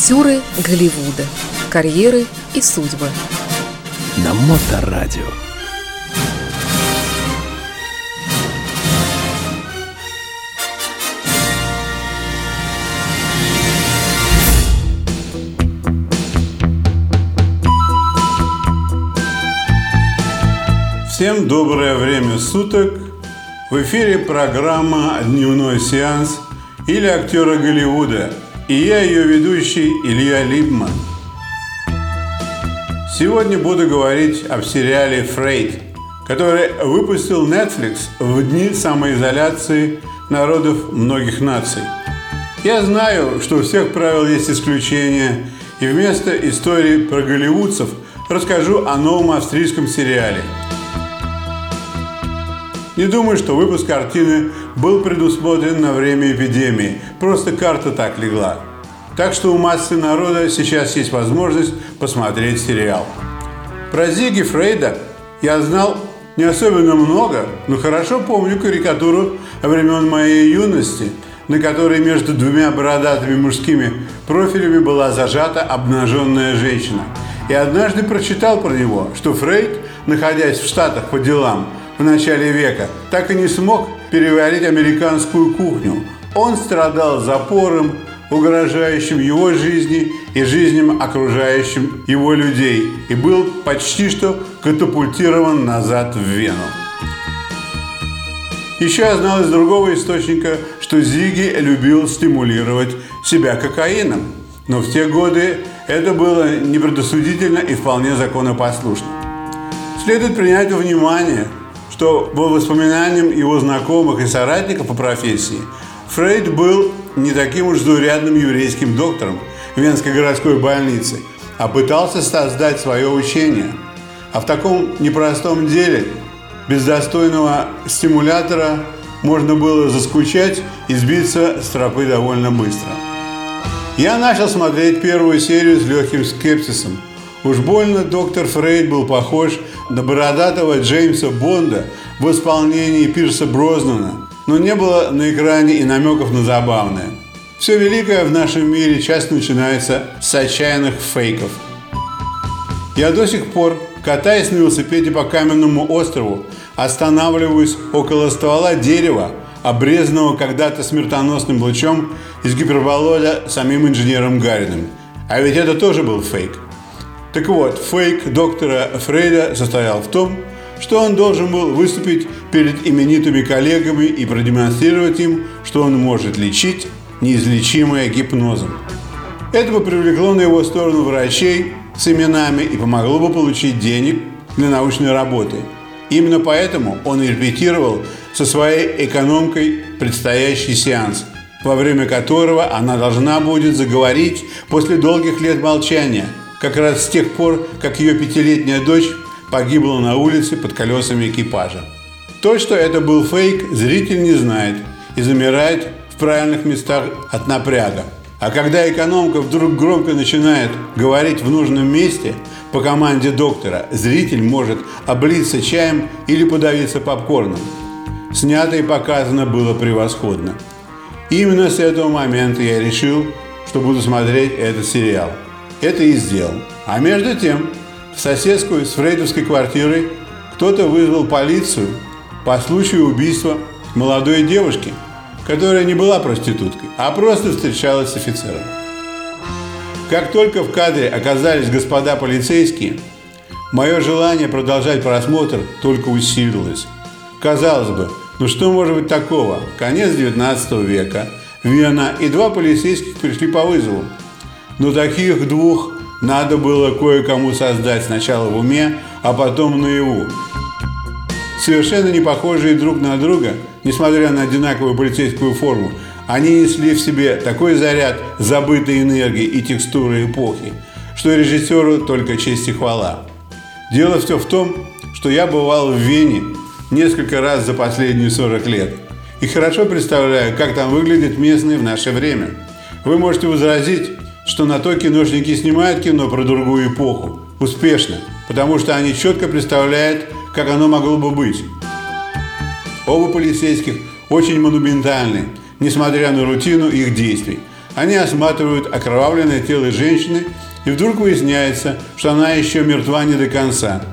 Актеры Голливуда. Карьеры и судьбы. На Моторадио. Всем доброе время суток. В эфире программа «Дневной сеанс» или «Актеры Голливуда» и я ее ведущий Илья Либман. Сегодня буду говорить об сериале «Фрейд», который выпустил Netflix в дни самоизоляции народов многих наций. Я знаю, что у всех правил есть исключения, и вместо истории про голливудцев расскажу о новом австрийском сериале – не думаю, что выпуск картины был предусмотрен на время эпидемии. Просто карта так легла. Так что у массы народа сейчас есть возможность посмотреть сериал. Про Зиги Фрейда я знал не особенно много, но хорошо помню карикатуру времен моей юности, на которой между двумя бородатыми мужскими профилями была зажата обнаженная женщина. И однажды прочитал про него, что Фрейд, находясь в Штатах по делам, в начале века, так и не смог переварить американскую кухню. Он страдал запором, угрожающим его жизни и жизням окружающим его людей, и был почти что катапультирован назад в Вену. Еще я знал из другого источника, что Зиги любил стимулировать себя кокаином, но в те годы это было непредосудительно и вполне законопослушно. Следует принять во внимание – что по воспоминаниям его знакомых и соратников по профессии Фрейд был не таким уж заурядным еврейским доктором Венской городской больницы, а пытался создать свое учение. А в таком непростом деле без достойного стимулятора можно было заскучать и сбиться с тропы довольно быстро. Я начал смотреть первую серию с легким скепсисом – Уж больно доктор Фрейд был похож на бородатого Джеймса Бонда в исполнении Пирса Брознана, но не было на экране и намеков на забавное. Все великое в нашем мире часто начинается с отчаянных фейков. Я до сих пор, катаясь на велосипеде по каменному острову, останавливаюсь около ствола дерева, обрезанного когда-то смертоносным лучом из гиперболода самим инженером Гариным. А ведь это тоже был фейк – так вот, фейк доктора Фрейда состоял в том, что он должен был выступить перед именитыми коллегами и продемонстрировать им, что он может лечить неизлечимое гипнозом. Это бы привлекло на его сторону врачей с именами и помогло бы получить денег для научной работы. Именно поэтому он репетировал со своей экономкой предстоящий сеанс, во время которого она должна будет заговорить после долгих лет молчания – как раз с тех пор, как ее пятилетняя дочь погибла на улице под колесами экипажа. То, что это был фейк, зритель не знает и замирает в правильных местах от напряга. А когда экономка вдруг громко начинает говорить в нужном месте по команде доктора, зритель может облиться чаем или подавиться попкорном. Снято и показано было превосходно. Именно с этого момента я решил, что буду смотреть этот сериал – это и сделал. А между тем, в соседскую с фрейдовской квартирой кто-то вызвал полицию по случаю убийства молодой девушки, которая не была проституткой, а просто встречалась с офицером. Как только в кадре оказались господа полицейские, мое желание продолжать просмотр только усилилось. Казалось бы, ну что может быть такого? Конец 19 века, Вена и два полицейских пришли по вызову. Но таких двух надо было кое-кому создать сначала в уме, а потом наяву. Совершенно не похожие друг на друга, несмотря на одинаковую полицейскую форму, они несли в себе такой заряд забытой энергии и текстуры эпохи, что режиссеру только честь и хвала. Дело все в том, что я бывал в Вене несколько раз за последние 40 лет и хорошо представляю, как там выглядят местные в наше время. Вы можете возразить, что на то киношники снимают кино про другую эпоху. Успешно, потому что они четко представляют, как оно могло бы быть. Оба полицейских очень монументальны, несмотря на рутину их действий. Они осматривают окровавленное тело женщины, и вдруг выясняется, что она еще мертва не до конца,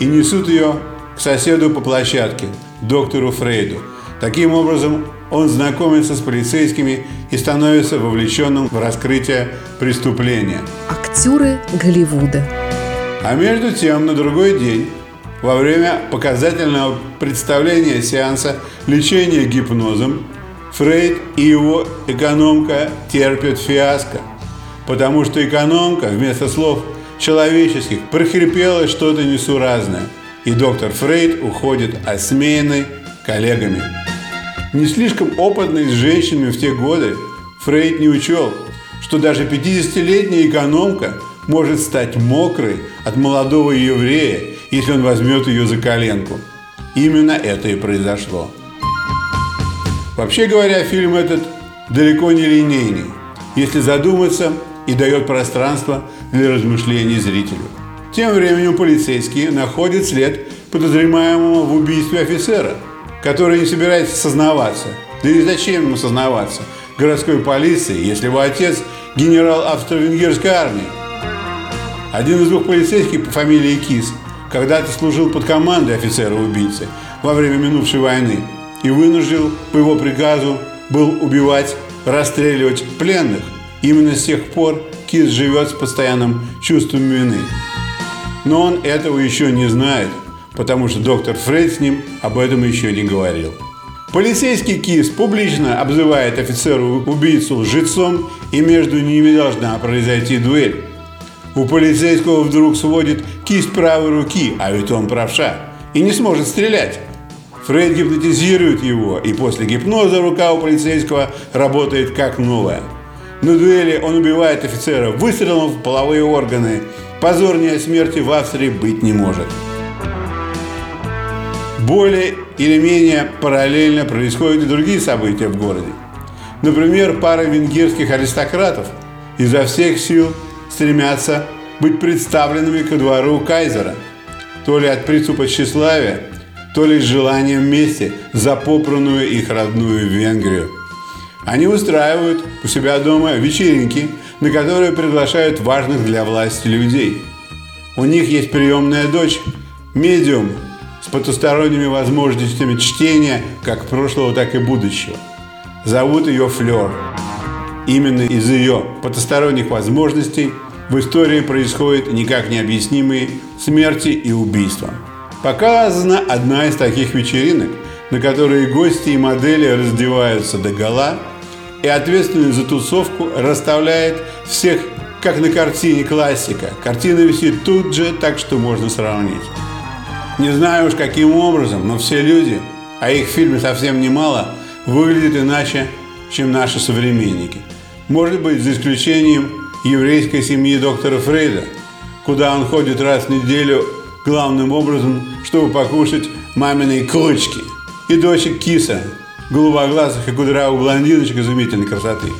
и несут ее к соседу по площадке, доктору Фрейду. Таким образом, он знакомится с полицейскими и становится вовлеченным в раскрытие преступления. Актеры Голливуда. А между тем, на другой день, во время показательного представления сеанса лечения гипнозом, Фрейд и его экономка терпят фиаско, потому что экономка вместо слов человеческих прохрипела что-то несуразное, и доктор Фрейд уходит осмеянный коллегами. Не слишком опытный с женщинами в те годы, Фрейд не учел, что даже 50-летняя экономка может стать мокрой от молодого еврея, если он возьмет ее за коленку. Именно это и произошло. Вообще говоря, фильм этот далеко не линейный, если задуматься и дает пространство для размышлений зрителю. Тем временем полицейские находят след подозреваемого в убийстве офицера, который не собирается сознаваться. Да и зачем ему сознаваться? Городской полиции, если его отец генерал австро-венгерской армии. Один из двух полицейских по фамилии Кис когда-то служил под командой офицера-убийцы во время минувшей войны и вынужден по его приказу был убивать, расстреливать пленных. Именно с тех пор Кис живет с постоянным чувством вины. Но он этого еще не знает, потому что доктор Фрейд с ним об этом еще не говорил. Полицейский Кис публично обзывает офицеру-убийцу лжецом, и между ними должна произойти дуэль. У полицейского вдруг сводит кисть правой руки, а ведь он правша, и не сможет стрелять. Фрейд гипнотизирует его, и после гипноза рука у полицейского работает как новая. На дуэли он убивает офицера выстрелом в половые органы. Позорнее смерти в Австрии быть не может. Более или менее параллельно происходят и другие события в городе. Например, пара венгерских аристократов изо всех сил стремятся быть представленными ко двору кайзера, то ли от приступа тщеславия, то ли с желанием мести за попранную их родную Венгрию. Они устраивают у себя дома вечеринки, на которые приглашают важных для власти людей. У них есть приемная дочь, медиум с потусторонними возможностями чтения как прошлого, так и будущего. Зовут ее Флёр. Именно из ее потусторонних возможностей в истории происходят никак необъяснимые смерти и убийства. Показана одна из таких вечеринок, на которой гости и модели раздеваются до гола, и ответственный за тусовку расставляет всех, как на картине классика. Картина висит тут же, так что можно сравнить. Не знаю уж каким образом, но все люди, а их в фильме совсем немало, выглядят иначе, чем наши современники. Может быть, за исключением еврейской семьи доктора Фрейда, куда он ходит раз в неделю главным образом, чтобы покушать маминой курочки. И дочек Киса, голубоглазых и кудрявых блондиночек изумительной красоты.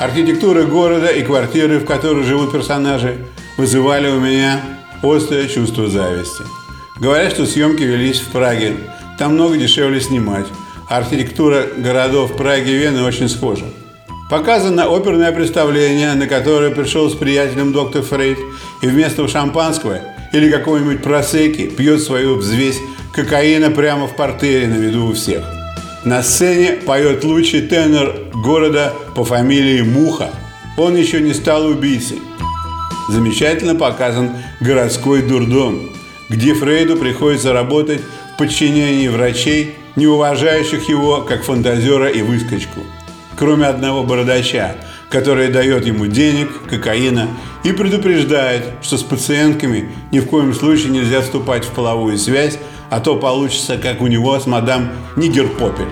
Архитектура города и квартиры, в которых живут персонажи, вызывали у меня острое чувство зависти. Говорят, что съемки велись в Праге. Там много дешевле снимать. Архитектура городов Праги и Вены очень схожа. Показано оперное представление, на которое пришел с приятелем доктор Фрейд, и вместо шампанского или какой-нибудь просеки пьет свою взвесь кокаина прямо в портере на виду у всех. На сцене поет лучший тенор города по фамилии Муха. Он еще не стал убийцей. Замечательно показан городской дурдом, где Фрейду приходится работать в подчинении врачей, не уважающих его как фантазера и выскочку кроме одного бородача, который дает ему денег, кокаина и предупреждает, что с пациентками ни в коем случае нельзя вступать в половую связь, а то получится, как у него с мадам Нигерпопель.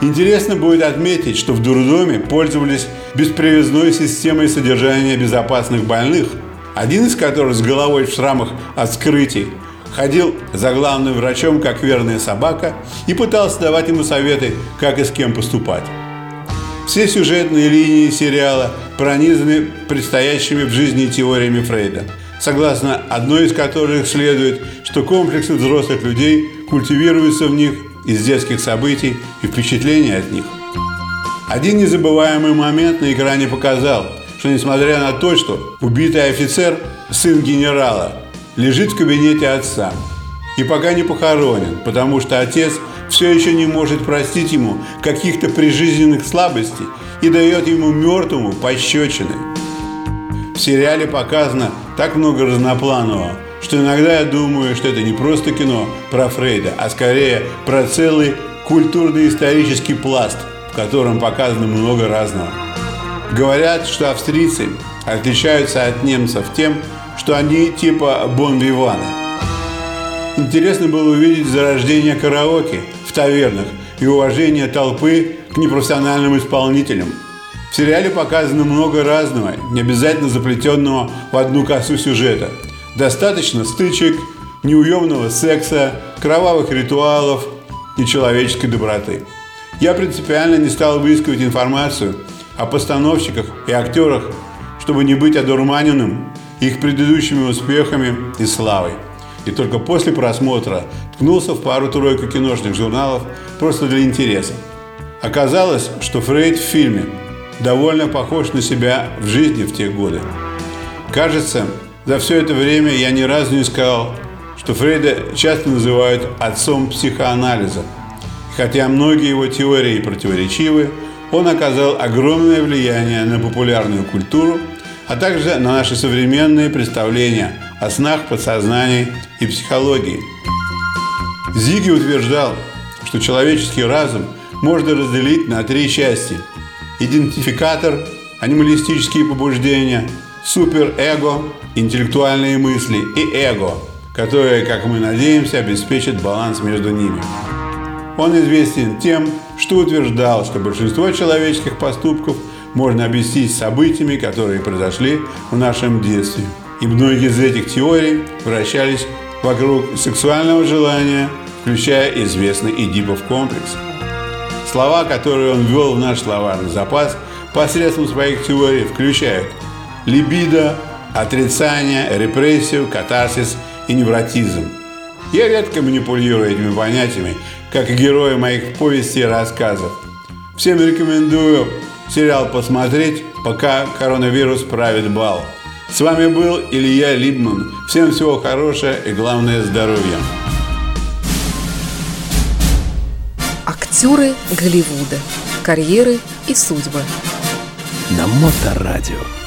Интересно будет отметить, что в дурдоме пользовались беспривязной системой содержания безопасных больных, один из которых с головой в шрамах от скрытий ходил за главным врачом как верная собака и пытался давать ему советы, как и с кем поступать. Все сюжетные линии сериала пронизаны предстоящими в жизни теориями Фрейда, согласно одной из которых следует, что комплексы взрослых людей культивируются в них из детских событий и впечатлений от них. Один незабываемый момент на экране показал, что несмотря на то, что убитый офицер, сын генерала, лежит в кабинете отца и пока не похоронен, потому что отец все еще не может простить ему каких-то прижизненных слабостей и дает ему мертвому пощечины. В сериале показано так много разнопланового, что иногда я думаю, что это не просто кино про Фрейда, а скорее про целый культурно-исторический пласт, в котором показано много разного. Говорят, что австрийцы отличаются от немцев тем, что они типа бон-виваны. Интересно было увидеть зарождение караоке в тавернах и уважение толпы к непрофессиональным исполнителям. В сериале показано много разного, не обязательно заплетенного в одну косу сюжета. Достаточно стычек, неуемного секса, кровавых ритуалов и человеческой доброты. Я принципиально не стал выискивать информацию о постановщиках и актерах, чтобы не быть одурманенным их предыдущими успехами и славой. И только после просмотра ткнулся в пару-тройку киношных журналов просто для интереса. Оказалось, что Фрейд в фильме довольно похож на себя в жизни в те годы. Кажется, за все это время я ни разу не сказал, что Фрейда часто называют отцом психоанализа. Хотя многие его теории противоречивы, он оказал огромное влияние на популярную культуру, а также на наши современные представления о снах, подсознании и психологии. Зиги утверждал, что человеческий разум можно разделить на три части. Идентификатор, анималистические побуждения, суперэго, интеллектуальные мысли и эго, которые, как мы надеемся, обеспечат баланс между ними. Он известен тем, что утверждал, что большинство человеческих поступков можно объяснить событиями, которые произошли в нашем детстве. И многие из этих теорий вращались вокруг сексуального желания, включая известный Эдипов комплекс. Слова, которые он ввел в наш словарный запас посредством своих теорий, включают либидо, отрицание, репрессию, катарсис и невротизм. Я редко манипулирую этими понятиями, как и герои моих повестей и рассказов. Всем рекомендую сериал посмотреть, пока коронавирус правит бал. С вами был Илья Либман. Всем всего хорошего и главное здоровья. Актеры Голливуда. Карьеры и судьбы. На Моторадио.